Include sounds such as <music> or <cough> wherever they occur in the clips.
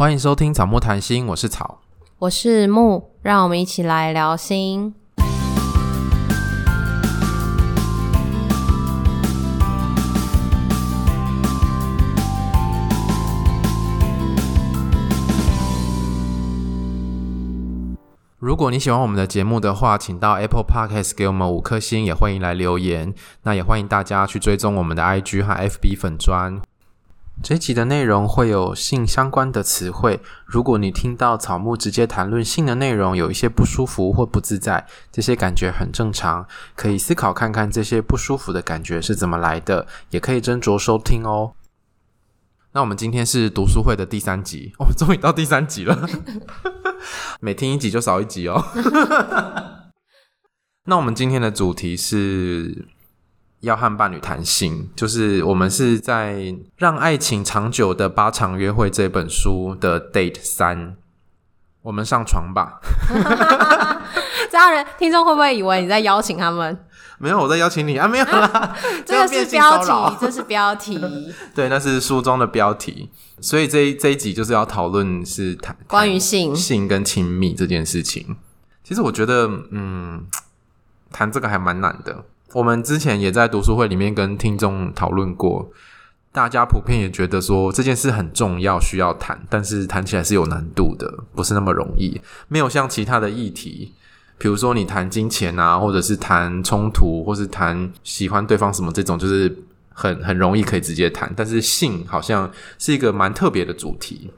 欢迎收听草木谈心，我是草，我是木，让我们一起来聊心。如果你喜欢我们的节目的话，请到 Apple Podcast 给我们五颗星，也欢迎来留言。那也欢迎大家去追踪我们的 IG 和 FB 粉专。这集的内容会有性相关的词汇，如果你听到草木直接谈论性的内容，有一些不舒服或不自在，这些感觉很正常，可以思考看看这些不舒服的感觉是怎么来的，也可以斟酌收听哦。那我们今天是读书会的第三集，我哦，终于到第三集了，<laughs> 每听一集就少一集哦。<laughs> 那我们今天的主题是。要和伴侣谈性，就是我们是在《让爱情长久的八场约会》这本书的 Date 三，我们上床吧。<laughs> 这样人听众会不会以为你在邀请他们？没有，我在邀请你啊，没有啦。<laughs> 这个是标题，这是标题。<laughs> 对，那是书中的标题。所以这一这一集就是要讨论是谈关于性、性跟亲密这件事情。其实我觉得，嗯，谈这个还蛮难的。我们之前也在读书会里面跟听众讨论过，大家普遍也觉得说这件事很重要，需要谈，但是谈起来是有难度的，不是那么容易。没有像其他的议题，比如说你谈金钱啊，或者是谈冲突，或是谈喜欢对方什么这种，就是很很容易可以直接谈。但是性好像是一个蛮特别的主题，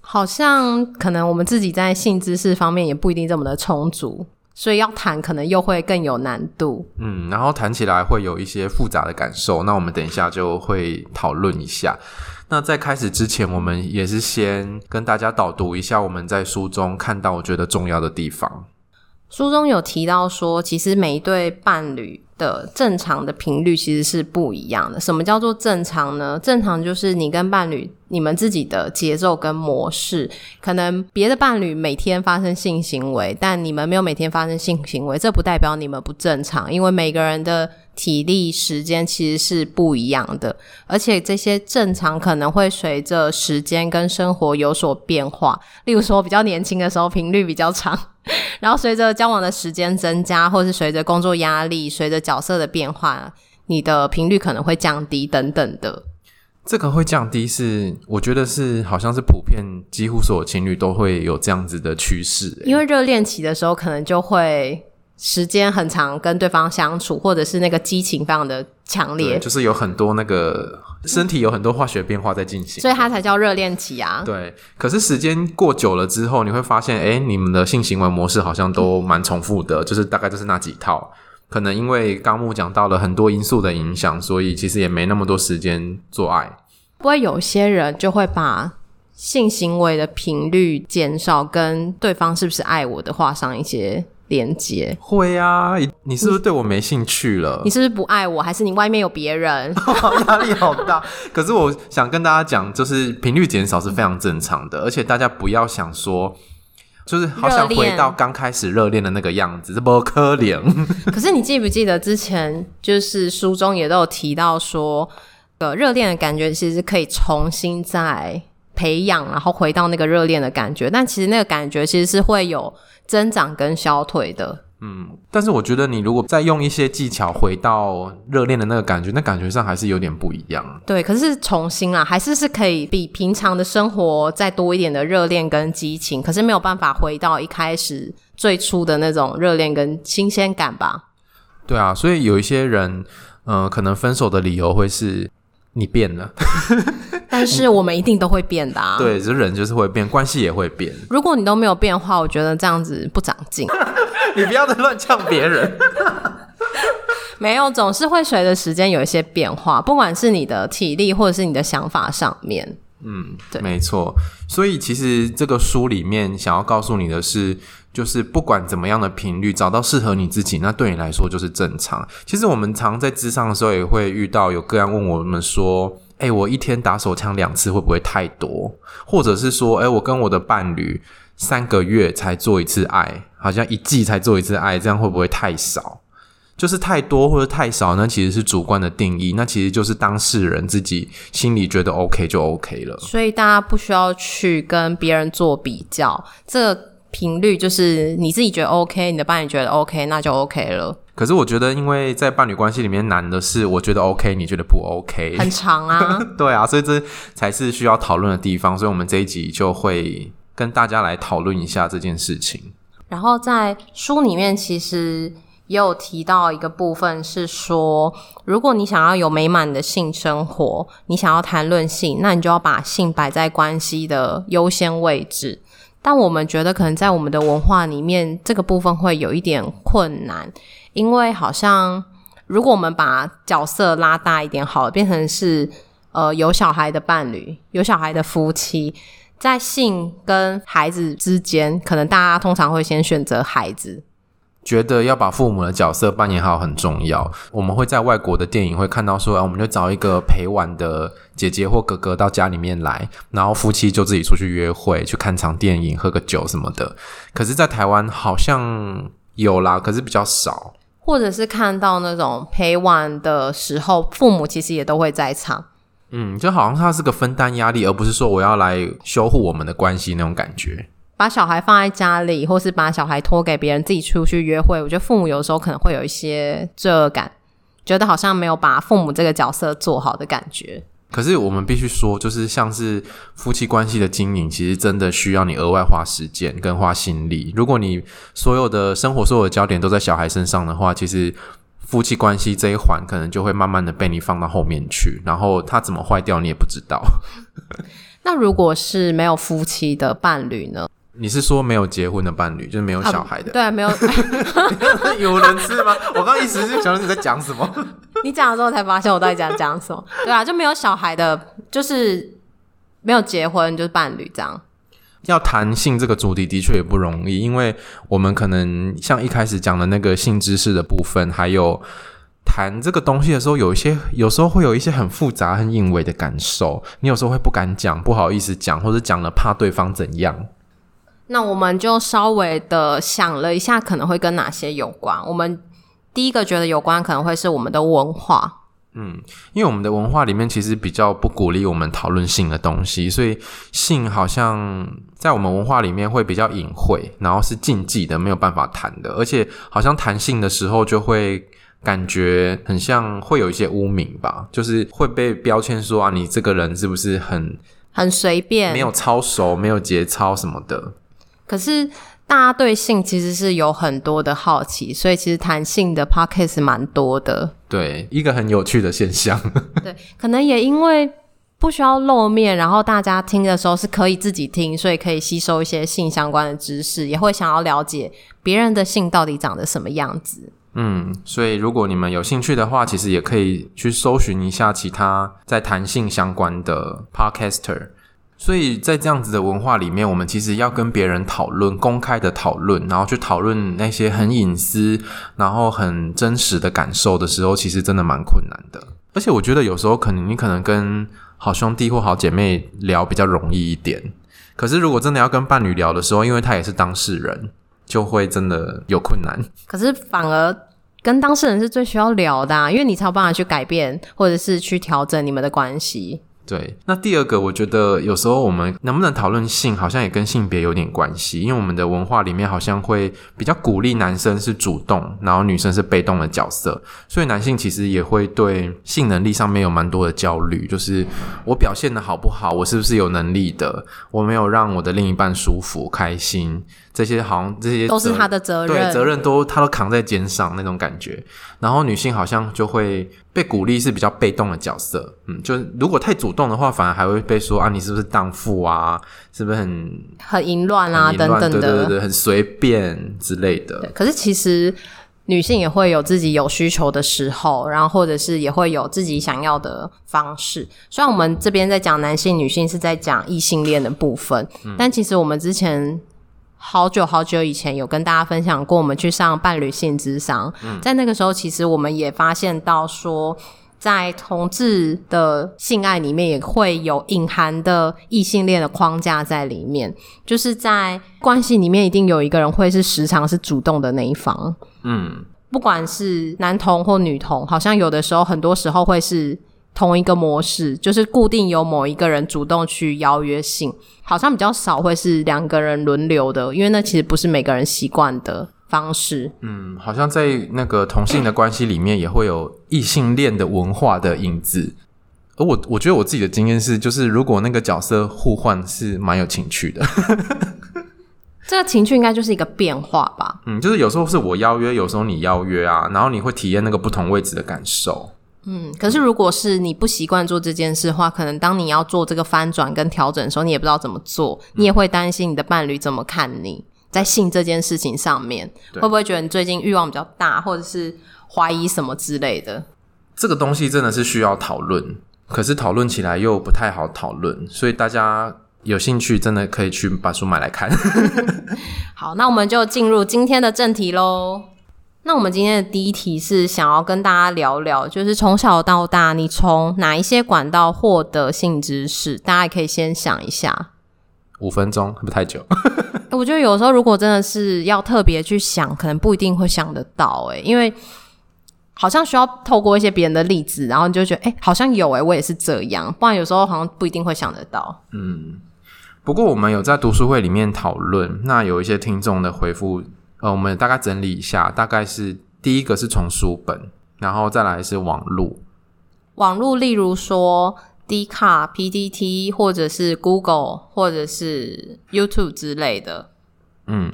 好像可能我们自己在性知识方面也不一定这么的充足。所以要谈，可能又会更有难度。嗯，然后谈起来会有一些复杂的感受。那我们等一下就会讨论一下。那在开始之前，我们也是先跟大家导读一下我们在书中看到我觉得重要的地方。书中有提到说，其实每一对伴侣的正常的频率其实是不一样的。什么叫做正常呢？正常就是你跟伴侣你们自己的节奏跟模式。可能别的伴侣每天发生性行为，但你们没有每天发生性行为，这不代表你们不正常，因为每个人的体力时间其实是不一样的，而且这些正常可能会随着时间跟生活有所变化。例如说，比较年轻的时候频率比较长。<laughs> 然后随着交往的时间增加，或是随着工作压力、随着角色的变化，你的频率可能会降低等等的。这个会降低是，我觉得是好像是普遍，几乎所有情侣都会有这样子的趋势。因为热恋期的时候，可能就会。时间很长，跟对方相处，或者是那个激情非常的强烈，就是有很多那个身体有很多化学变化在进行，所以它才叫热恋期啊。对，可是时间过久了之后，你会发现，哎，你们的性行为模式好像都蛮重复的，就是大概就是那几套。可能因为刚木讲到了很多因素的影响，所以其实也没那么多时间做爱。不过有些人就会把性行为的频率减少，跟对方是不是爱我的画上一些。连接会啊，你是不是对我没兴趣了？你，你是不是不爱我，还是你外面有别人？<laughs> 压力好大。可是我想跟大家讲，就是频率减少是非常正常的，而且大家不要想说，就是好想回到刚开始热恋的那个样子，这不可怜。<laughs> 可是你记不记得之前就是书中也都有提到说，呃，热恋的感觉其实可以重新再培养，然后回到那个热恋的感觉，但其实那个感觉其实是会有。增长跟消退的，嗯，但是我觉得你如果再用一些技巧回到热恋的那个感觉，那感觉上还是有点不一样。对，可是重新啊，还是是可以比平常的生活再多一点的热恋跟激情，可是没有办法回到一开始最初的那种热恋跟新鲜感吧？对啊，所以有一些人，嗯、呃，可能分手的理由会是你变了。<laughs> 但是我们一定都会变的啊！<laughs> 对，这人就是会变，关系也会变。如果你都没有变化，我觉得这样子不长进。<laughs> 你不要再乱呛别人。没有，总是会随着时间有一些变化，不管是你的体力或者是你的想法上面。嗯，对，没错。所以其实这个书里面想要告诉你的是，就是不管怎么样的频率，找到适合你自己，那对你来说就是正常。其实我们常在咨商的时候也会遇到有个案问我们说。哎，我一天打手枪两次会不会太多？或者是说，哎，我跟我的伴侣三个月才做一次爱，好像一季才做一次爱，这样会不会太少？就是太多或者太少那，其实是主观的定义，那其实就是当事人自己心里觉得 OK 就 OK 了。所以大家不需要去跟别人做比较，这频率就是你自己觉得 OK，你的伴侣觉得 OK，那就 OK 了。可是我觉得，因为在伴侣关系里面难的是，我觉得 OK，你觉得不 OK，很长啊。<laughs> 对啊，所以这才是需要讨论的地方。所以，我们这一集就会跟大家来讨论一下这件事情。然后在书里面，其实也有提到一个部分是说，如果你想要有美满的性生活，你想要谈论性，那你就要把性摆在关系的优先位置。但我们觉得，可能在我们的文化里面，这个部分会有一点困难。因为好像，如果我们把角色拉大一点，好，变成是呃有小孩的伴侣，有小孩的夫妻，在性跟孩子之间，可能大家通常会先选择孩子，觉得要把父母的角色扮演好很重要。我们会在外国的电影会看到说，啊，我们就找一个陪玩的姐姐或哥哥到家里面来，然后夫妻就自己出去约会，去看场电影，喝个酒什么的。可是，在台湾好像有啦，可是比较少。或者是看到那种陪玩的时候，父母其实也都会在场。嗯，就好像他是个分担压力，而不是说我要来修护我们的关系那种感觉。把小孩放在家里，或是把小孩托给别人，自己出去约会，我觉得父母有时候可能会有一些罪恶感，觉得好像没有把父母这个角色做好的感觉。可是我们必须说，就是像是夫妻关系的经营，其实真的需要你额外花时间跟花心力。如果你所有的生活、所有的焦点都在小孩身上的话，其实夫妻关系这一环可能就会慢慢的被你放到后面去，然后他怎么坏掉你也不知道。<laughs> 那如果是没有夫妻的伴侣呢？你是说没有结婚的伴侣，就是没有小孩的？啊、对，没有。<laughs> 有人吃吗？我刚一时就想你在讲什么。<laughs> 你讲的时候才发现我到底讲讲什么。对啊，就没有小孩的，就是没有结婚，就是伴侣这样。要谈性这个主题的确也不容易，因为我们可能像一开始讲的那个性知识的部分，还有谈这个东西的时候，有一些有时候会有一些很复杂、很隐微的感受，你有时候会不敢讲，不好意思讲，或者讲了怕对方怎样。那我们就稍微的想了一下，可能会跟哪些有关。我们第一个觉得有关，可能会是我们的文化。嗯，因为我们的文化里面其实比较不鼓励我们讨论性的东西，所以性好像在我们文化里面会比较隐晦，然后是禁忌的，没有办法谈的。而且好像谈性的时候，就会感觉很像会有一些污名吧，就是会被标签说啊，你这个人是不是很很随便，没有操守，没有节操什么的。可是大家对性其实是有很多的好奇，所以其实谈性的 podcast 蛮多的。对，一个很有趣的现象。<laughs> 对，可能也因为不需要露面，然后大家听的时候是可以自己听，所以可以吸收一些性相关的知识，也会想要了解别人的性到底长得什么样子。嗯，所以如果你们有兴趣的话，其实也可以去搜寻一下其他在谈性相关的 podcaster。所以在这样子的文化里面，我们其实要跟别人讨论，公开的讨论，然后去讨论那些很隐私，然后很真实的感受的时候，其实真的蛮困难的。而且我觉得有时候可能你可能跟好兄弟或好姐妹聊比较容易一点，可是如果真的要跟伴侣聊的时候，因为他也是当事人，就会真的有困难。可是反而跟当事人是最需要聊的啊，因为你才有办法去改变，或者是去调整你们的关系。对，那第二个，我觉得有时候我们能不能讨论性，好像也跟性别有点关系，因为我们的文化里面好像会比较鼓励男生是主动，然后女生是被动的角色，所以男性其实也会对性能力上面有蛮多的焦虑，就是我表现得好不好，我是不是有能力的，我没有让我的另一半舒服开心。这些好像这些都是他的责任，对，责任都他都扛在肩上那种感觉。然后女性好像就会被鼓励是比较被动的角色，嗯，就如果太主动的话，反而还会被说啊，你是不是荡妇啊？是不是很很淫乱啊？等等的，对对对，很随便之类的。可是其实女性也会有自己有需求的时候，然后或者是也会有自己想要的方式。虽然我们这边在讲男性、女性是在讲异性恋的部分，嗯，但其实我们之前。好久好久以前有跟大家分享过，我们去上伴侣性智商，嗯，在那个时候，其实我们也发现到说，在同志的性爱里面也会有隐含的异性恋的框架在里面，就是在关系里面一定有一个人会是时常是主动的那一方，嗯。不管是男同或女同，好像有的时候，很多时候会是同一个模式，就是固定由某一个人主动去邀约性，好像比较少会是两个人轮流的，因为那其实不是每个人习惯的方式。嗯，好像在那个同性的关系里面，也会有异性恋的文化的影子。而我我觉得我自己的经验是，就是如果那个角色互换，是蛮有情趣的。<laughs> 这个情趣应该就是一个变化吧。嗯，就是有时候是我邀约，有时候你邀约啊，然后你会体验那个不同位置的感受。嗯，可是如果是你不习惯做这件事的话，可能当你要做这个翻转跟调整的时候，你也不知道怎么做，你也会担心你的伴侣怎么看你在性这件事情上面，会不会觉得你最近欲望比较大，或者是怀疑什么之类的？这个东西真的是需要讨论，可是讨论起来又不太好讨论，所以大家。有兴趣真的可以去把书买来看。<laughs> 好，那我们就进入今天的正题喽。那我们今天的第一题是想要跟大家聊聊，就是从小到大，你从哪一些管道获得性知识？大家也可以先想一下。五分钟会不会太久？<laughs> 我觉得有时候如果真的是要特别去想，可能不一定会想得到。诶，因为好像需要透过一些别人的例子，然后你就觉得，诶，好像有诶，我也是这样。不然有时候好像不一定会想得到。嗯。不过我们有在读书会里面讨论，那有一些听众的回复，呃，我们大概整理一下，大概是第一个是从书本，然后再来是网络，网络例如说 D 卡、PDT，或者是 Google 或者是 YouTube 之类的，嗯，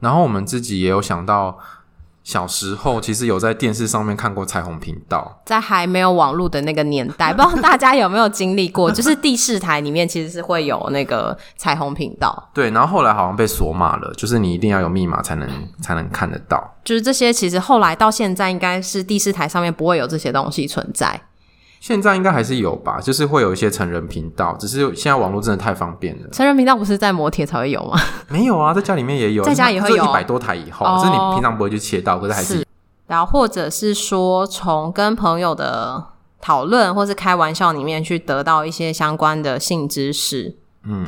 然后我们自己也有想到。小时候其实有在电视上面看过彩虹频道，在还没有网络的那个年代，<laughs> 不知道大家有没有经历过？就是第四台里面其实是会有那个彩虹频道，对。然后后来好像被锁码了，就是你一定要有密码才能才能看得到。就是这些，其实后来到现在应该是第四台上面不会有这些东西存在。现在应该还是有吧，就是会有一些成人频道，只是现在网络真的太方便了。成人频道不是在摩铁才会有吗？没有啊，在家里面也有，在家也会有。一百多台以后，哦，就是你平常不会去切到，可是还是，是。然后或者是说，从跟朋友的讨论或是开玩笑里面去得到一些相关的性知识。嗯，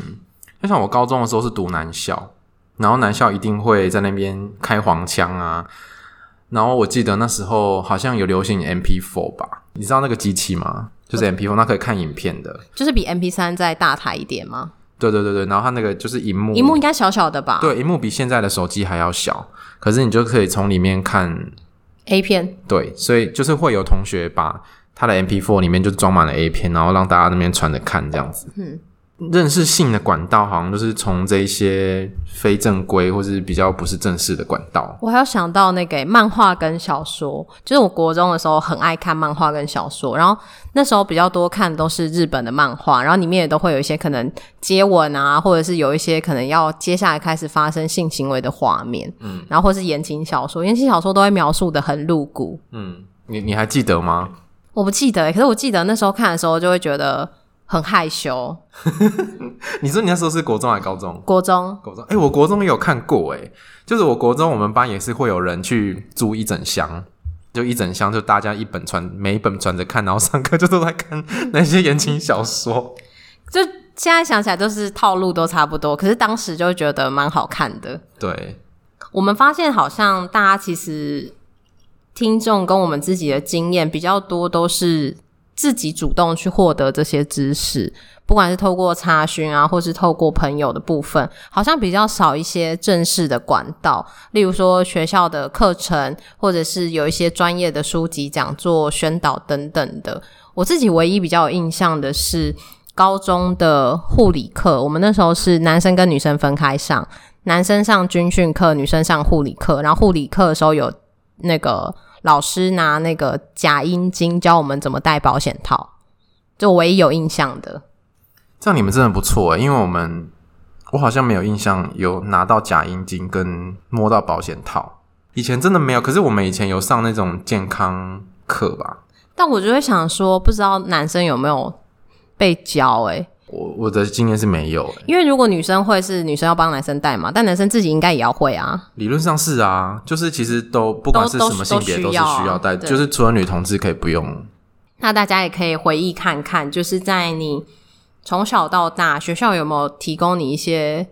就像我高中的时候是读男校，然后男校一定会在那边开黄腔啊。然后我记得那时候好像有流行 MP4 吧？你知道那个机器吗？就是 MP4，那可以看影片的，就是比 MP3 再大台一点吗？对对对对，然后它那个就是荧幕，荧幕应该小小的吧？对，荧幕比现在的手机还要小，可是你就可以从里面看 A 片。对，所以就是会有同学把他的 MP4 里面就装满了 A 片，然后让大家那边传着看这样子。嗯。认识性的管道好像就是从这一些非正规或是比较不是正式的管道。我还有想到那个漫画跟小说，就是我国中的时候很爱看漫画跟小说，然后那时候比较多看都是日本的漫画，然后里面也都会有一些可能接吻啊，或者是有一些可能要接下来开始发生性行为的画面，嗯，然后或是言情小说，言情小说都会描述的很露骨，嗯，你你还记得吗？我不记得欸，可是我记得那时候看的时候就会觉得。很害羞。<laughs> 你说你那时候是国中还是高中？国中，国中。哎、欸，我国中也有看过哎，就是我国中我们班也是会有人去租一整箱，就一整箱，就大家一本传，每一本传着看，然后上课就都在看那些言情小说。<laughs> 就现在想起来，就是套路都差不多，可是当时就觉得蛮好看的。对，我们发现好像大家其实听众跟我们自己的经验比较多，都是。自己主动去获得这些知识，不管是透过查询啊，或是透过朋友的部分，好像比较少一些正式的管道，例如说学校的课程，或者是有一些专业的书籍、讲座、宣导等等的。我自己唯一比较有印象的是高中的护理课，我们那时候是男生跟女生分开上，男生上军训课，女生上护理课，然后护理课的时候有那个。老师拿那个假阴茎教我们怎么戴保险套，就唯一有印象的。这样你们真的不错诶，因为我们我好像没有印象有拿到假阴茎跟摸到保险套，以前真的没有。可是我们以前有上那种健康课吧？但我就会想说，不知道男生有没有被教诶。我我的经验是没有，因为如果女生会是女生要帮男生带嘛，但男生自己应该也要会啊。理论上是啊，就是其实都不管是什么性别都，是需要戴，就是除了女同志可以不用。那大家也可以回忆看看，就是在你从小到大学校有没有提供你一些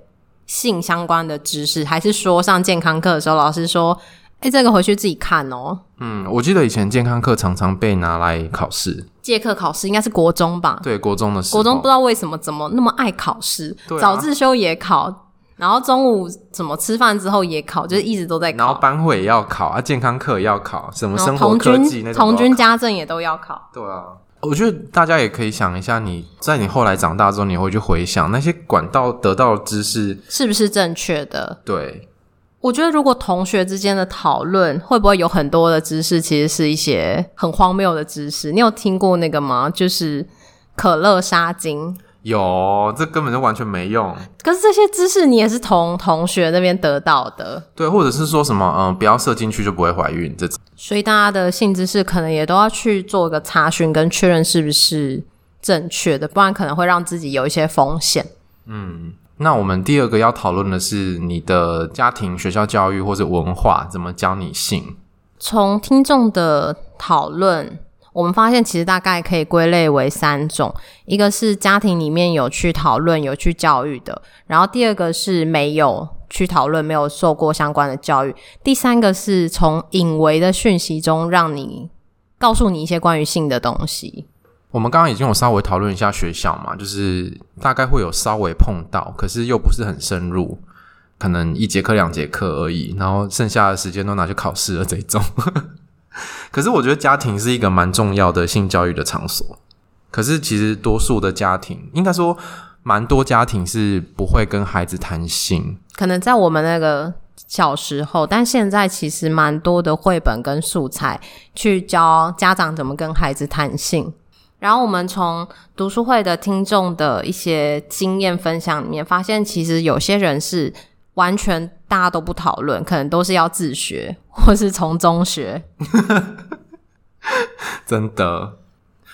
性相关的知识，还是说上健康课的时候老师说，哎，这个回去自己看哦。嗯，我记得以前健康课常常被拿来考试，借课考试应该是国中吧？对，国中的时候。国中不知道为什么怎么那么爱考试，对啊、早自修也考，然后中午怎么吃饭之后也考，就是一直都在考。然后班会也要考啊，健康课也要考，什么生活科技那种童军家政也都要考。对啊，我觉得大家也可以想一下你，你在你后来长大之后，你会去回想那些管道得到的知识是不是正确的？对。我觉得，如果同学之间的讨论会不会有很多的知识，其实是一些很荒谬的知识。你有听过那个吗？就是可乐杀精。有，这根本就完全没用。可是这些知识你也是从同学那边得到的。对，或者是说什么，嗯，不要射进去就不会怀孕这种。所以大家的性知识可能也都要去做个查询跟确认是不是正确的，不然可能会让自己有一些风险。嗯。那我们第二个要讨论的是你的家庭、学校教育或者文化怎么教你性。从听众的讨论，我们发现其实大概可以归类为三种：一个是家庭里面有去讨论、有去教育的；然后第二个是没有去讨论、没有受过相关的教育；第三个是从隐微的讯息中让你告诉你一些关于性的东西。我们刚刚已经有稍微讨论一下学校嘛，就是大概会有稍微碰到，可是又不是很深入，可能一节课两节课而已，然后剩下的时间都拿去考试了这种。<laughs> 可是我觉得家庭是一个蛮重要的性教育的场所，可是其实多数的家庭，应该说蛮多家庭是不会跟孩子谈性。可能在我们那个小时候，但现在其实蛮多的绘本跟素材去教家长怎么跟孩子谈性。然后我们从读书会的听众的一些经验分享里面发现，其实有些人是完全大家都不讨论，可能都是要自学或是从中学。<laughs> 真的，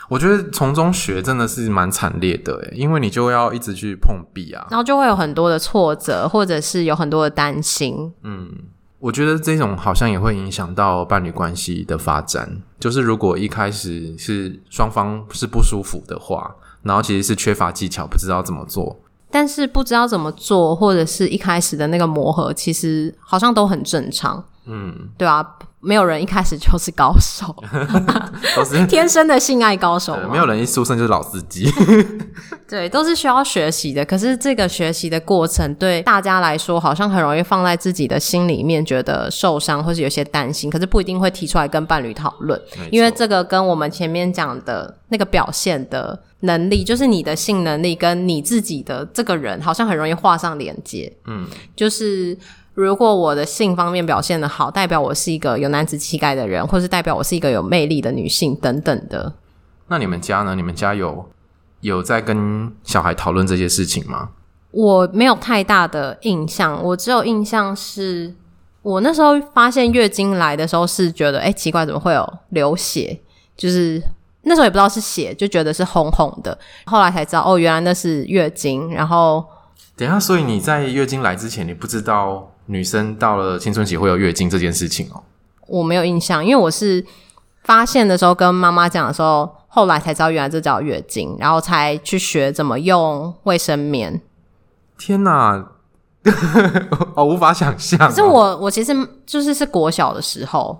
我觉得从中学真的是蛮惨烈的诶，因为你就要一直去碰壁啊，然后就会有很多的挫折，或者是有很多的担心。嗯。我觉得这种好像也会影响到伴侣关系的发展。就是如果一开始是双方是不舒服的话，然后其实是缺乏技巧，不知道怎么做。但是不知道怎么做，或者是一开始的那个磨合，其实好像都很正常。嗯，对啊。没有人一开始就是高手，<laughs> 都是 <laughs> 天生的性爱高手。没有人一出生就是老司机，<laughs> 对，都是需要学习的。可是这个学习的过程对大家来说，好像很容易放在自己的心里面，觉得受伤或是有些担心，可是不一定会提出来跟伴侣讨论，因为这个跟我们前面讲的那个表现的能力，就是你的性能力跟你自己的这个人，好像很容易画上连接。嗯，就是。如果我的性方面表现得好，代表我是一个有男子气概的人，或是代表我是一个有魅力的女性等等的。那你们家呢？你们家有有在跟小孩讨论这些事情吗？我没有太大的印象，我只有印象是我那时候发现月经来的时候是觉得，哎，奇怪，怎么会有流血？就是那时候也不知道是血，就觉得是红红的。后来才知道，哦，原来那是月经。然后等一下，所以你在月经来之前，你不知道？女生到了青春期会有月经这件事情哦，我没有印象，因为我是发现的时候跟妈妈讲的时候，后来才知道原来这叫月经，然后才去学怎么用卫生棉。天哪，我 <laughs> 无法想象哦。可是我我其实就是是国小的时候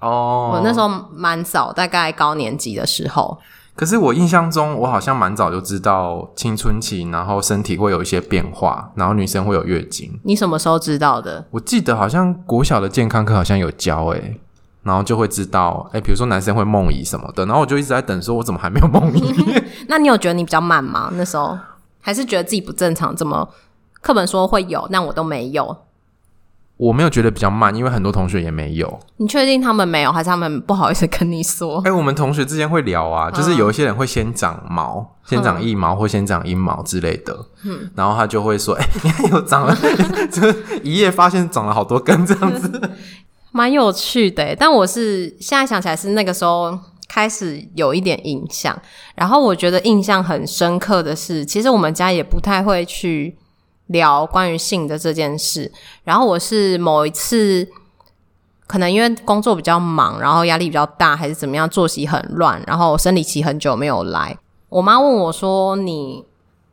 哦，我那时候蛮早，大概高年级的时候。可是我印象中，我好像蛮早就知道青春期，然后身体会有一些变化，然后女生会有月经。你什么时候知道的？我记得好像国小的健康课好像有教诶、欸，然后就会知道诶，比如说男生会梦遗什么的，然后我就一直在等，说我怎么还没有梦遗？<laughs> <laughs> 那你有觉得你比较慢吗？那时候还是觉得自己不正常？怎么课本说会有，但我都没有。我没有觉得比较慢，因为很多同学也没有。你确定他们没有，还是他们不好意思跟你说？<laughs> 哎、欸，我们同学之间会聊啊，就是有一些人会先长毛，嗯、先长一毛或先长阴毛之类的。嗯，然后他就会说：“哎、欸，你看又长了，<laughs> 就一夜发现长了好多根这样子，<laughs> 蛮有趣的。”但我是现在想起来是那个时候开始有一点印象，然后我觉得印象很深刻的是，其实我们家也不太会去。聊关于性的这件事，然后我是某一次，可能因为工作比较忙，然后压力比较大，还是怎么样，作息很乱，然后生理期很久没有来。我妈问我说：“你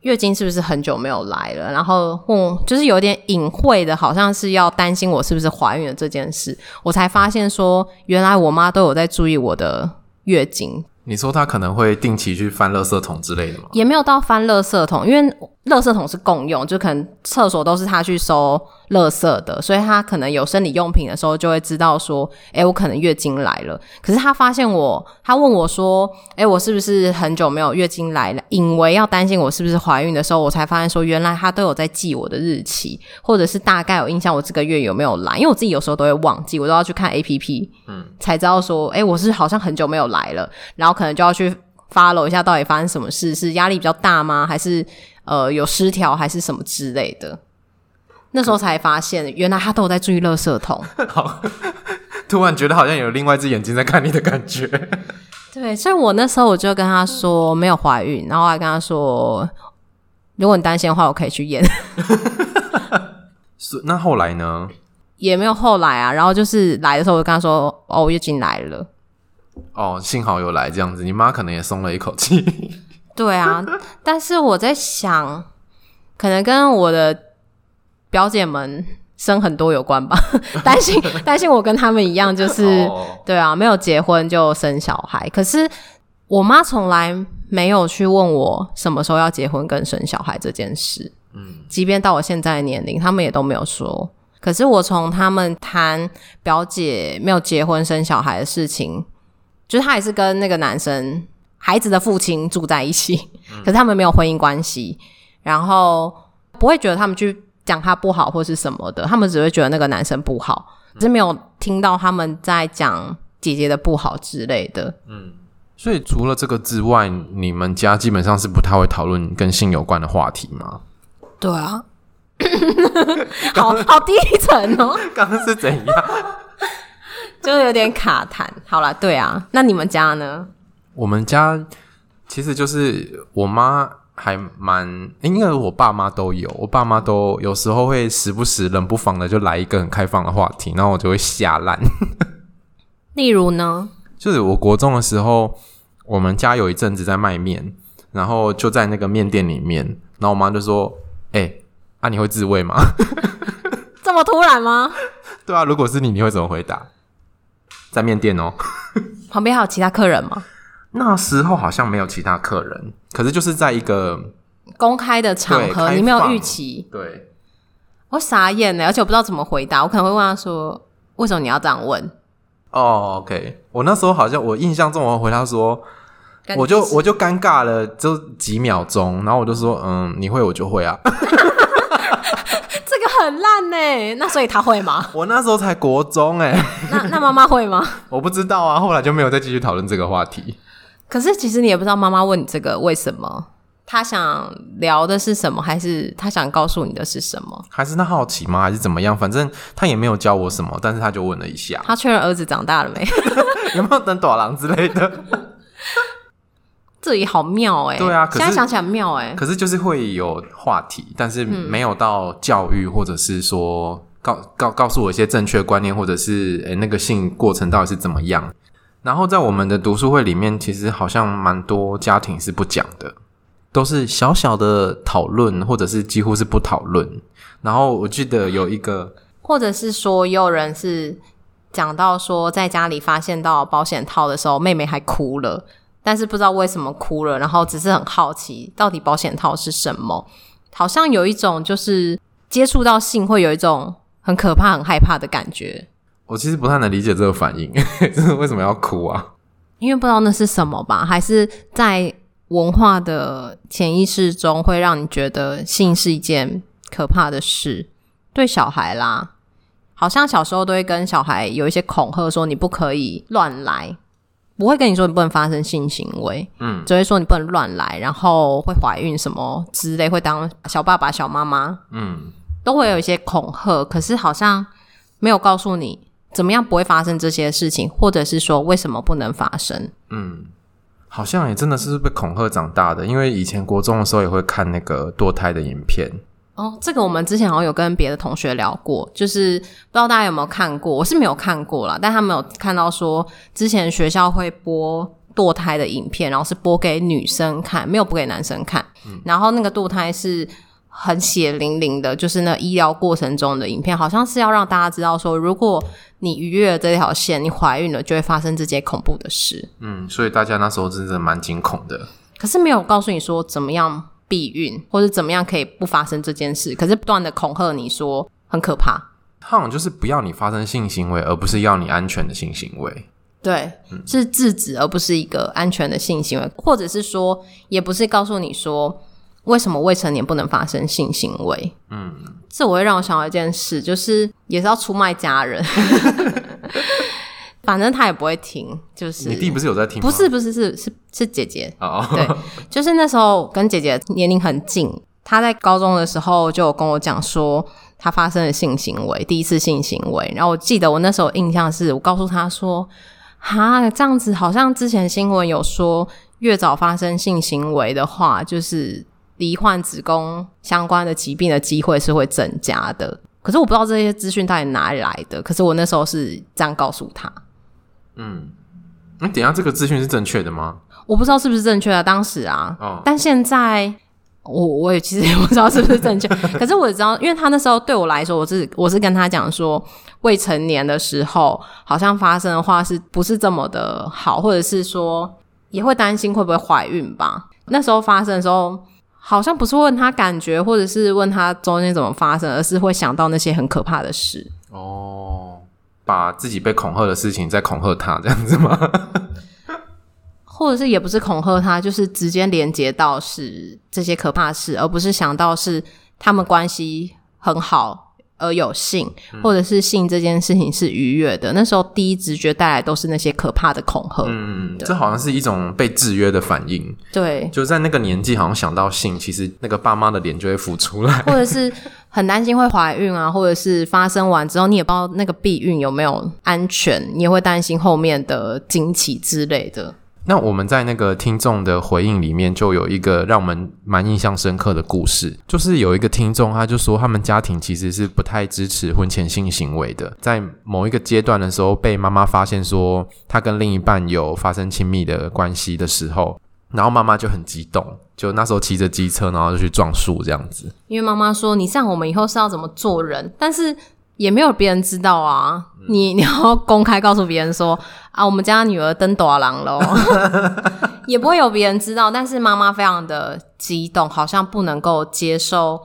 月经是不是很久没有来了？然后问，就是有点隐晦的，好像是要担心我是不是怀孕了这件事。我才发现说，原来我妈都有在注意我的月经。你说他可能会定期去翻垃圾桶之类的吗？也没有到翻垃圾桶，因为垃圾桶是共用，就可能厕所都是他去收垃圾的，所以他可能有生理用品的时候就会知道说，哎，我可能月经来了。可是他发现我，他问我说，哎，我是不是很久没有月经来了？因为要担心我是不是怀孕的时候，我才发现说，原来他都有在记我的日期，或者是大概有印象我这个月有没有来，因为我自己有时候都会忘记，我都要去看 APP，嗯，才知道说，哎，我是好像很久没有来了，然后。可能就要去 follow 一下，到底发生什么事？是压力比较大吗？还是呃有失调，还是什么之类的？那时候才发现，原来他都有在注意垃圾桶。<laughs> 好，突然觉得好像有另外一只眼睛在看你的感觉。对，所以我那时候我就跟他说没有怀孕，然后我还跟他说，如果你担心的话，我可以去验。是，<laughs> 那后来呢？也没有后来啊。然后就是来的时候，我就跟他说：“哦，我月经来了。”哦，幸好有来这样子，你妈可能也松了一口气。<laughs> 对啊，但是我在想，可能跟我的表姐们生很多有关吧，<laughs> 担心 <laughs> 担心我跟他们一样，就是、哦、对啊，没有结婚就生小孩。可是我妈从来没有去问我什么时候要结婚跟生小孩这件事。嗯，即便到我现在的年龄，他们也都没有说。可是我从他们谈表姐没有结婚生小孩的事情。就是他也是跟那个男生孩子的父亲住在一起，嗯，可是他们没有婚姻关系，然后不会觉得他们去讲他不好或是什么的，他们只会觉得那个男生不好，只是没有听到他们在讲姐姐的不好之类的。嗯，所以除了这个之外，你们家基本上是不太会讨论跟性有关的话题吗？对啊，好好低沉哦，<laughs> 刚刚是怎样？就有点卡痰。好了，对啊，那你们家呢？我们家其实就是我妈还蛮，因为我爸妈都有，我爸妈都有时候会时不时冷不防的就来一个很开放的话题，然后我就会吓烂。<laughs> 例如呢？就是我国中的时候，我们家有一阵子在卖面，然后就在那个面店里面，然后我妈就说：“哎、欸，啊你会自慰吗？” <laughs> <laughs> 这么突然吗？对啊，如果是你，你会怎么回答？在面店哦，旁边还有其他客人吗？那时候好像没有其他客人，可是就是在一个公开的场合，你没有预期。对，我傻眼了，而且我不知道怎么回答，我可能会问他说：“为什么你要这样问？”哦，OK，我那时候好像我印象中我回答说，我就我就尴尬了，就几秒钟，然后我就说：“嗯，你会我就会啊。<laughs> ”很烂呢，那所以他会吗？<laughs> 我那时候才国中哎，那那妈妈会吗？<laughs> 我不知道啊，后来就没有再继续讨论这个话题。可是其实你也不知道妈妈问你这个为什么，她想聊的是什么，还是她想告诉你的是什么？还是他好奇吗？还是怎么样？反正他也没有教我什么，但是他就问了一下。他确认儿子长大了没？<laughs> 有没有等短郎之类的？<laughs> 这里好妙哎、欸！对啊，现在想起来妙哎、欸。可是就是会有话题，但是没有到教育，或者是说告告告诉我一些正确观念，或者是诶那个性过程到底是怎么样。然后在我们的读书会里面，其实好像蛮多家庭是不讲的，都是小小的讨论，或者是几乎是不讨论。然后我记得有一个，或者是说也有人是讲到说，在家里发现到保险套的时候，妹妹还哭了。但是不知道为什么哭了，然后只是很好奇，到底保险套是什么？好像有一种就是接触到性会有一种很可怕、很害怕的感觉。我其实不太能理解这个反应，<laughs> 就是为什么要哭啊？因为不知道那是什么吧？还是在文化的潜意识中会让你觉得性是一件可怕的事？对小孩啦，好像小时候都会跟小孩有一些恐吓，说你不可以乱来。不会跟你说你不能发生性行为，嗯，只会说你不能乱来，然后会怀孕什么之类，会当小爸爸、小妈妈，嗯，都会有一些恐吓，可是好像没有告诉你怎么样不会发生这些事情，或者是说为什么不能发生，嗯，好像也真的是被恐吓长大的，因为以前国中的时候也会看那个堕胎的影片。哦，这个我们之前好像有跟别的同学聊过，就是不知道大家有没有看过，我是没有看过啦，但他们有看到说之前学校会播堕胎的影片，然后是播给女生看，没有播给男生看。嗯、然后那个堕胎是很血淋淋的，就是那医疗过程中的影片，好像是要让大家知道说，如果你逾越了这条线，你怀孕了，就会发生这些恐怖的事。嗯，所以大家那时候真的蛮惊恐的。可是没有告诉你说怎么样避孕，或者怎么样可以不发生这件事，可是不断的恐吓你说很可怕。他好像就是不要你发生性行为，而不是要你安全的性行为。对，嗯、是制止，而不是一个安全的性行为，或者是说，也不是告诉你说为什么未成年不能发生性行为。嗯，这我会让我想到一件事，就是也是要出卖家人。<laughs> 反正他也不会听，就是你弟不是有在听吗？不是，不是，是是是姐姐。哦，对，就是那时候跟姐姐年龄很近，她在高中的时候就有跟我讲说。她发生了性行为，第一次性行为。然后我记得我那时候印象是我告诉她说：“哈，这样子好像之前新闻有说，越早发生性行为的话，就是罹患子宫相关的疾病的机会是会增加的。”可是我不知道这些资讯到底哪里来的。可是我那时候是这样告诉他。嗯，那等一下这个资讯是正确的吗？我不知道是不是正确的，当时啊，哦，但现在。我我也其实也不知道是不是正确，<laughs> 可是我知道，因为他那时候对我来说，我是我是跟他讲说，未成年的时候好像发生的话是不是这么的好，或者是说也会担心会不会怀孕吧？那时候发生的时候，好像不是问他感觉，或者是问他中间怎么发生，而是会想到那些很可怕的事。哦，把自己被恐吓的事情再恐吓他，这样子吗？<laughs> 或者是也不是恐吓他，就是直接连接到是这些可怕事，而不是想到是他们关系很好而有性，嗯、或者是性这件事情是愉悦的。那时候第一直觉带来都是那些可怕的恐吓。嗯，对这好像是一种被制约的反应。对，就在那个年纪，好像想到性，其实那个爸妈的脸就会浮出来，或者是很担心会怀孕啊，或者是发生完之后你也不知道那个避孕有没有安全，你也会担心后面的经期之类的。那我们在那个听众的回应里面，就有一个让我们蛮印象深刻的故事，就是有一个听众，他就说他们家庭其实是不太支持婚前性行为的，在某一个阶段的时候，被妈妈发现说他跟另一半有发生亲密的关系的时候，然后妈妈就很激动，就那时候骑着机车，然后就去撞树这样子。因为妈妈说：“你这样，我们以后是要怎么做人？”但是。也没有别人知道啊，你 <laughs> 你要公开告诉别人说啊，我们家女儿登朵郎喽，<laughs> 也不会有别人知道。但是妈妈非常的激动，好像不能够接受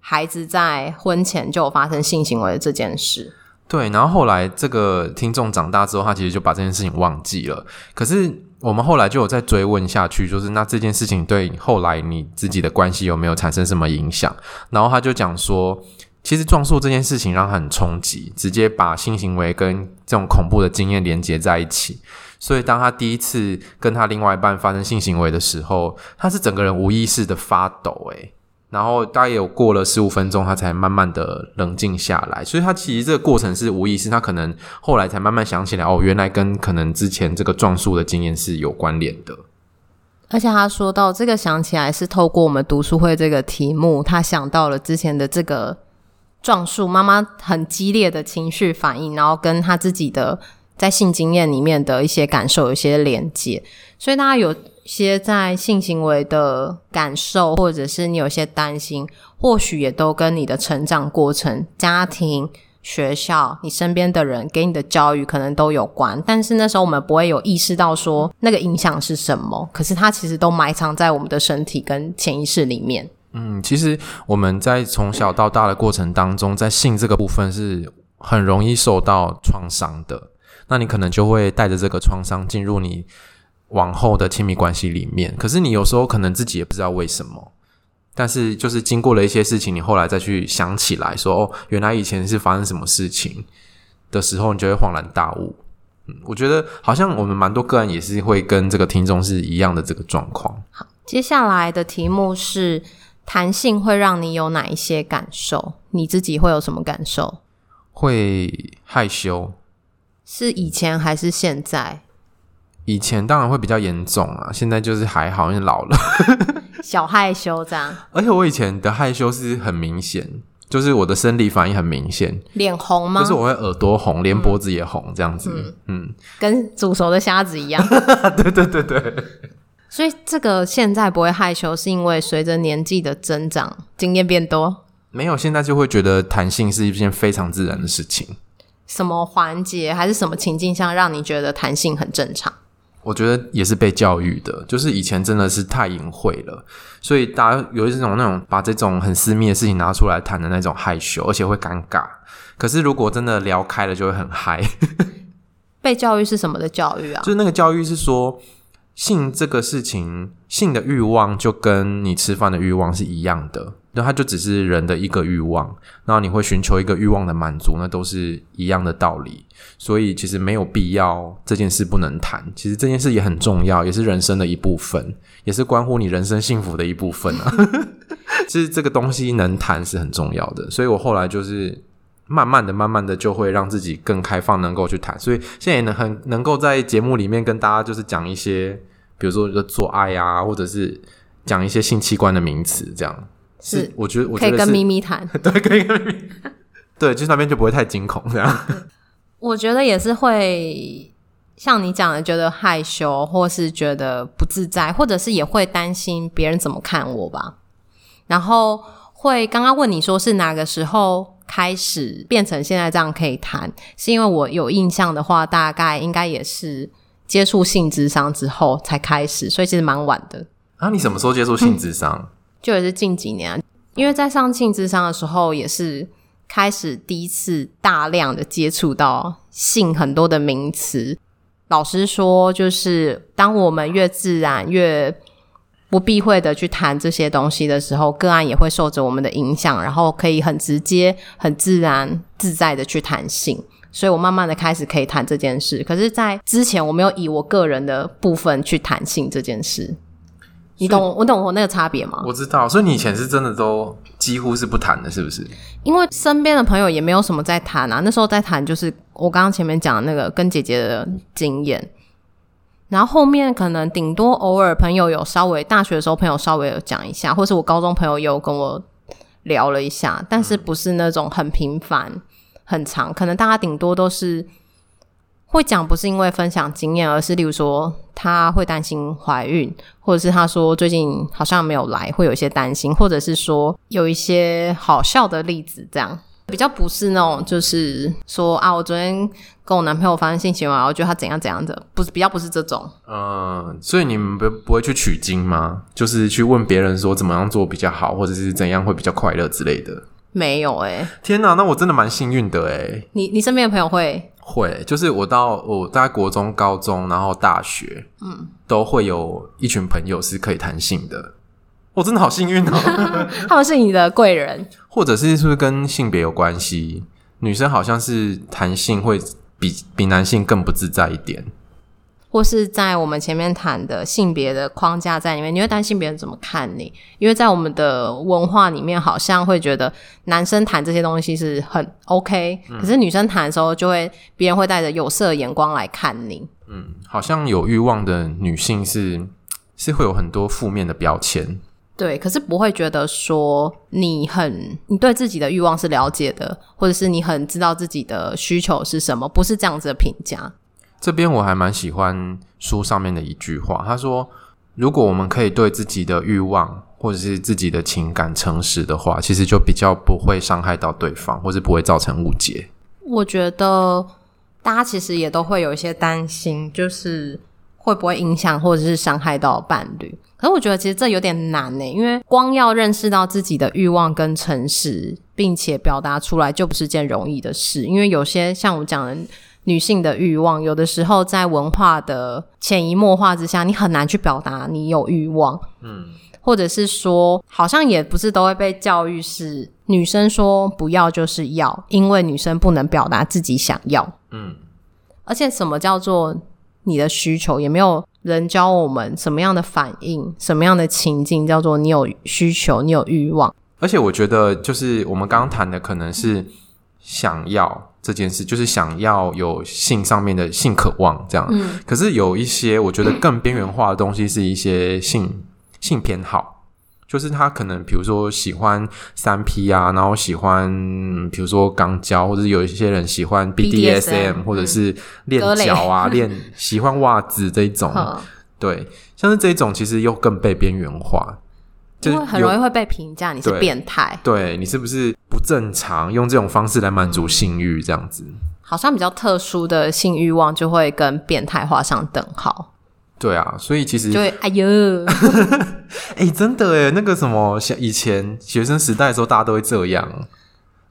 孩子在婚前就有发生性行为这件事。对，然后后来这个听众长大之后，他其实就把这件事情忘记了。可是我们后来就有再追问下去，就是那这件事情对后来你自己的关系有没有产生什么影响？然后他就讲说。其实撞树这件事情让他很冲击，直接把性行为跟这种恐怖的经验连接在一起。所以当他第一次跟他另外一半发生性行为的时候，他是整个人无意识的发抖，诶，然后大概有过了十五分钟，他才慢慢的冷静下来。所以他其实这个过程是无意识，他可能后来才慢慢想起来，哦，原来跟可能之前这个撞树的经验是有关联的。而且他说到这个想起来是透过我们读书会这个题目，他想到了之前的这个。撞树，妈妈很激烈的情绪反应，然后跟他自己的在性经验里面的一些感受有些连接，所以大家有些在性行为的感受，或者是你有些担心，或许也都跟你的成长过程、家庭、学校、你身边的人给你的教育可能都有关。但是那时候我们不会有意识到说那个影响是什么，可是它其实都埋藏在我们的身体跟潜意识里面。嗯，其实我们在从小到大的过程当中，在性这个部分是很容易受到创伤的。那你可能就会带着这个创伤进入你往后的亲密关系里面。可是你有时候可能自己也不知道为什么，但是就是经过了一些事情，你后来再去想起来说，哦，原来以前是发生什么事情的时候，你就会恍然大悟。嗯，我觉得好像我们蛮多个案也是会跟这个听众是一样的这个状况。好，接下来的题目是。谈性会让你有哪一些感受？你自己会有什么感受？会害羞。是以前还是现在？以前当然会比较严重啊，现在就是还好，因为老了。<laughs> 小害羞这样。而且我以前的害羞是很明显，就是我的生理反应很明显，脸红吗？就是我会耳朵红，连脖子也红，这样子。嗯，嗯跟煮熟的虾子一样。对对对对。所以这个现在不会害羞，是因为随着年纪的增长，经验变多。没有，现在就会觉得弹性是一件非常自然的事情。什么环节还是什么情境下让你觉得弹性很正常？我觉得也是被教育的，就是以前真的是太隐晦了，所以大家有一种那种把这种很私密的事情拿出来谈的那种害羞，而且会尴尬。可是如果真的聊开了，就会很嗨。<laughs> 被教育是什么的教育啊？就是那个教育是说，性这个事情，性的欲望就跟你吃饭的欲望是一样的。那它就只是人的一个欲望，然后你会寻求一个欲望的满足，那都是一样的道理。所以其实没有必要这件事不能谈。其实这件事也很重要，也是人生的一部分，也是关乎你人生幸福的一部分啊。其实这个东西能谈是很重要的。所以我后来就是慢慢的、慢慢的就会让自己更开放，能够去谈。所以现在也能很能够在节目里面跟大家就是讲一些，比如说就做爱啊，或者是讲一些性器官的名词这样。是，我觉得我觉得可以跟咪咪谈，对，可以跟咪咪，对，就是那边就不会太惊恐这样。我觉得也是会像你讲的，觉得害羞，或是觉得不自在，或者是也会担心别人怎么看我吧。然后会刚刚问你说是哪个时候开始变成现在这样可以谈，是因为我有印象的话，大概应该也是接触性智商之后才开始，所以其实蛮晚的。啊，你什么时候接触性智商？嗯 <laughs> 就也是近几年啊，因为在上性智商的时候，也是开始第一次大量的接触到性很多的名词。老实说，就是当我们越自然、越不避讳的去谈这些东西的时候，个案也会受着我们的影响，然后可以很直接、很自然、自在的去谈性。所以我慢慢的开始可以谈这件事。可是，在之前，我没有以我个人的部分去谈性这件事。你懂我懂我那个差别吗？我知道，所以你以前是真的都几乎是不谈的，是不是？因为身边的朋友也没有什么在谈啊。那时候在谈就是我刚刚前面讲的那个跟姐姐的经验，然后后面可能顶多偶尔朋友有稍微大学的时候朋友稍微有讲一下，或是我高中朋友有跟我聊了一下，但是不是那种很频繁、很长，可能大家顶多都是。会讲不是因为分享经验，而是例如说他会担心怀孕，或者是他说最近好像没有来，会有一些担心，或者是说有一些好笑的例子，这样比较不是那种就是说啊，我昨天跟我男朋友发生性行为，我觉得他怎样怎样的，不是比较不是这种。嗯，所以你们不不会去取经吗？就是去问别人说怎么样做比较好，或者是怎样会比较快乐之类的？没有哎、欸，天哪，那我真的蛮幸运的哎。你你身边的朋友会？会，就是我到我在国中、高中，然后大学，嗯，都会有一群朋友是可以谈性的。我真的好幸运哦，<laughs> 他们是你的贵人，或者是是不是跟性别有关系？女生好像是谈性会比比男性更不自在一点。或是在我们前面谈的性别的框架在里面，你会担心别人怎么看你？因为在我们的文化里面，好像会觉得男生谈这些东西是很 OK，嗯，可是女生谈的时候，就会别人会带着有色的眼光来看你。嗯，好像有欲望的女性是是会有很多负面的标签。对，可是不会觉得说你很你对自己的欲望是了解的，或者是你很知道自己的需求是什么，不是这样子的评价。这边我还蛮喜欢书上面的一句话，他说：“如果我们可以对自己的欲望或者是自己的情感诚实的话，其实就比较不会伤害到对方，或是不会造成误解。”我觉得大家其实也都会有一些担心，就是会不会影响或者是伤害到伴侣。可是我觉得其实这有点难呢，因为光要认识到自己的欲望跟诚实，并且表达出来，就不是件容易的事。因为有些像我讲的。女性的欲望，有的时候在文化的潜移默化之下，你很难去表达你有欲望，嗯，或者是说，好像也不是都会被教育是女生说不要就是要，因为女生不能表达自己想要，嗯，而且什么叫做你的需求，也没有人教我们什么样的反应，什么样的情境叫做你有需求，你有欲望。而且我觉得，就是我们刚刚谈的，可能是想要。这件事就是想要有性上面的性渴望，这样。嗯。可是有一些我觉得更边缘化的东西，是一些性性偏好，就是他可能比如说喜欢三 P 啊，然后喜欢比如说肛交，或者有一些人喜欢 BDSM，或者是练脚啊，练喜欢袜子这一种。<laughs> 对，像是这一种其实又更被边缘化，就很容易会被评价你是变态，对，你是不是不正常？用这种方式来满足性欲，这样子，好像比较特殊的性欲望就会跟变态画上等号。对啊，所以其实就会哎呦，<laughs> 哎、欸，真的哎，那个什么，像以前学生时代的时候，大家都会这样。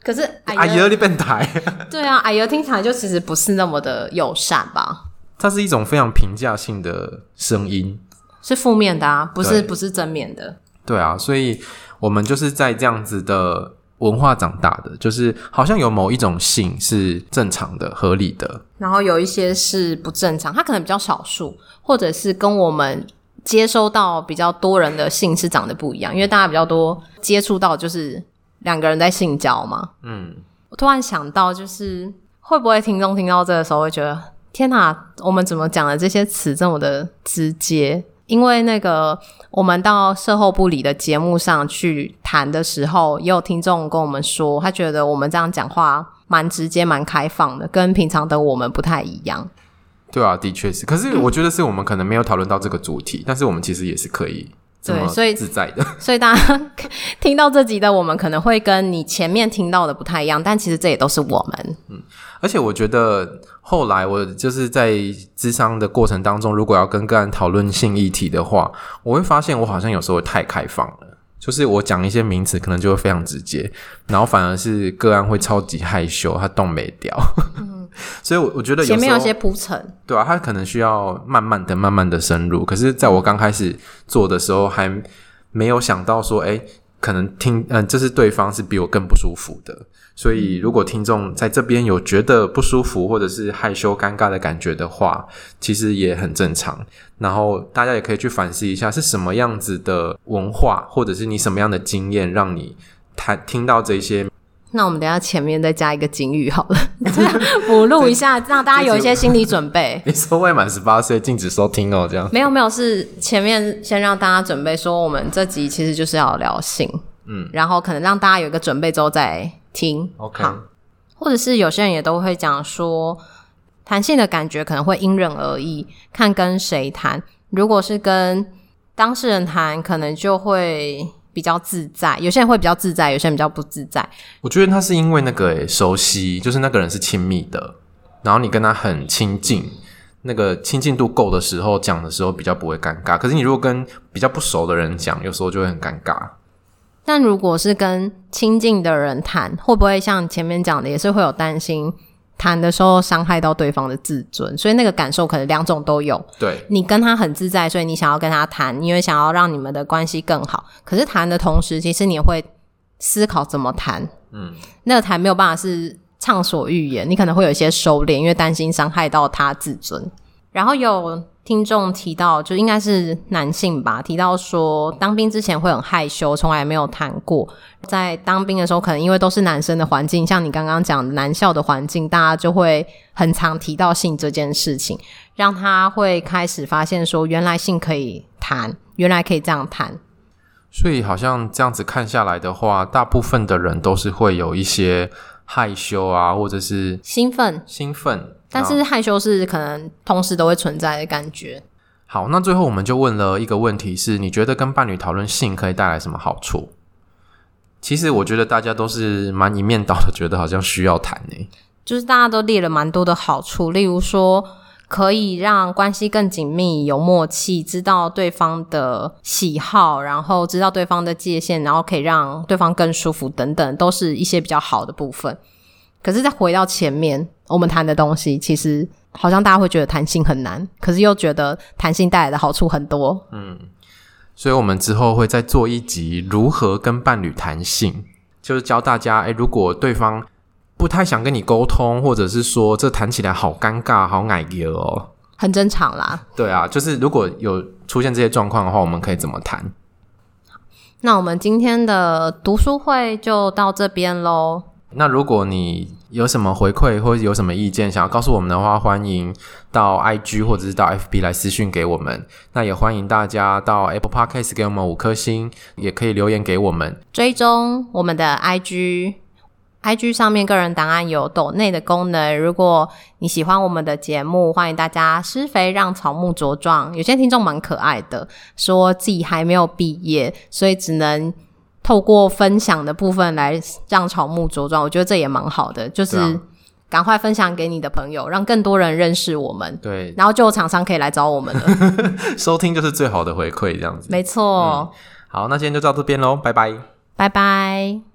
可是哎呦，你变态？<laughs> 对啊，哎呦，听起来就其实不是那么的友善吧？它是一种非常评价性的声音，是负面的啊，不是不是正面的。对啊，所以我们就是在这样子的文化长大的，就是好像有某一种性是正常的、合理的，然后有一些是不正常，它可能比较少数，或者是跟我们接收到比较多人的性是长得不一样，因为大家比较多接触到就是两个人在性交嘛。嗯，我突然想到，就是会不会听众听到这个时候会觉得，天哪，我们怎么讲的这些词这么的直接？因为那个，我们到售后部里的节目上去谈的时候，也有听众跟我们说，他觉得我们这样讲话蛮直接、蛮开放的，跟平常的我们不太一样。对啊，的确是。可是我觉得是我们可能没有讨论到这个主题，嗯、但是我们其实也是可以这么自在的。所以，所以大家听到这集的我们，可能会跟你前面听到的不太一样，但其实这也都是我们。嗯，而且我觉得。后来我就是在咨商的过程当中，如果要跟个案讨论性议题的话，我会发现我好像有时候太开放了，就是我讲一些名词可能就会非常直接，然后反而是个案会超级害羞，他动没掉。嗯、<laughs> 所以我，我我觉得有时候前面有些铺陈，对啊，他可能需要慢慢的、慢慢的深入。可是，在我刚开始做的时候，还没有想到说，哎，可能听，嗯、呃，这是对方是比我更不舒服的。所以，如果听众在这边有觉得不舒服，或者是害羞、尴尬的感觉的话，其实也很正常。然后，大家也可以去反思一下，是什么样子的文化，或者是你什么样的经验，让你谈听到这些。那我们等下前面再加一个警语好了，补录一下，让大家有一些心理准备。<laughs> 你说未满十八岁禁止收听哦，这样？没有没有，是前面先让大家准备，说我们这集其实就是要聊性，嗯，然后可能让大家有一个准备之后再。听，OK，好，或者是有些人也都会讲说，谈性的感觉可能会因人而异，看跟谁谈。如果是跟当事人谈，可能就会比较自在；有些人会比较自在，有些人比较不自在。我觉得他是因为那个熟悉，就是那个人是亲密的，然后你跟他很亲近，那个亲近度够的时候，讲的时候比较不会尴尬。可是你如果跟比较不熟的人讲，有时候就会很尴尬。但如果是跟亲近的人谈，会不会像前面讲的，也是会有担心谈的时候伤害到对方的自尊？所以那个感受可能两种都有。对，你跟他很自在，所以你想要跟他谈，因为想要让你们的关系更好。可是谈的同时，其实你也会思考怎么谈。嗯，那个谈没有办法是畅所欲言，你可能会有一些收敛，因为担心伤害到他自尊。然后有。听众提到，就应该是男性吧，提到说当兵之前会很害羞，从来没有谈过。在当兵的时候，可能因为都是男生的环境，像你刚刚讲的男校的环境，大家就会很常提到性这件事情，让他会开始发现说，原来性可以谈，原来可以这样谈。所以好像这样子看下来的话，大部分的人都是会有一些害羞啊，或者是兴奋，兴奋。但是害羞是可能同时都会存在的感觉。好，那最后我们就问了一个问题是：你觉得跟伴侣讨论性可以带来什么好处？其实我觉得大家都是蛮一面倒的，觉得好像需要谈诶。就是大家都列了蛮多的好处，例如说可以让关系更紧密、有默契，知道对方的喜好，然后知道对方的界限，然后可以让对方更舒服等等，都是一些比较好的部分。可是再回到前面，我们谈的东西，其实好像大家会觉得谈性很难，可是又觉得谈性带来的好处很多。嗯，所以我们之后会再做一集如何跟伴侣谈性，就是教大家，诶，如果对方不太想跟你沟通，或者是说这谈起来好尴尬、好矮油哦，很正常啦。对啊，就是如果有出现这些状况的话，我们可以怎么谈？那我们今天的读书会就到这边喽。那如果你有什么回馈或者有什么意见想要告诉我们的话，欢迎到 IG 或者是到 FB 来私讯给我们。那也欢迎大家到 Apple Podcast 给我们五颗星，也可以留言给我们。追踪我们的 IG，IG 上面个人档案有抖内的功能。如果你喜欢我们的节目，欢迎大家施肥让草木茁壮。有些听众蛮可爱的，说自己还没有毕业，所以只能。透过分享的部分来让草木茁壮，我觉得这也蛮好的。就是赶快分享给你的朋友，让更多人认识我们。对，然后就有厂商可以来找我们了。<laughs> 收听就是最好的回馈，这样子。没错。嗯。好，那今天就到这边喽，拜拜。拜拜。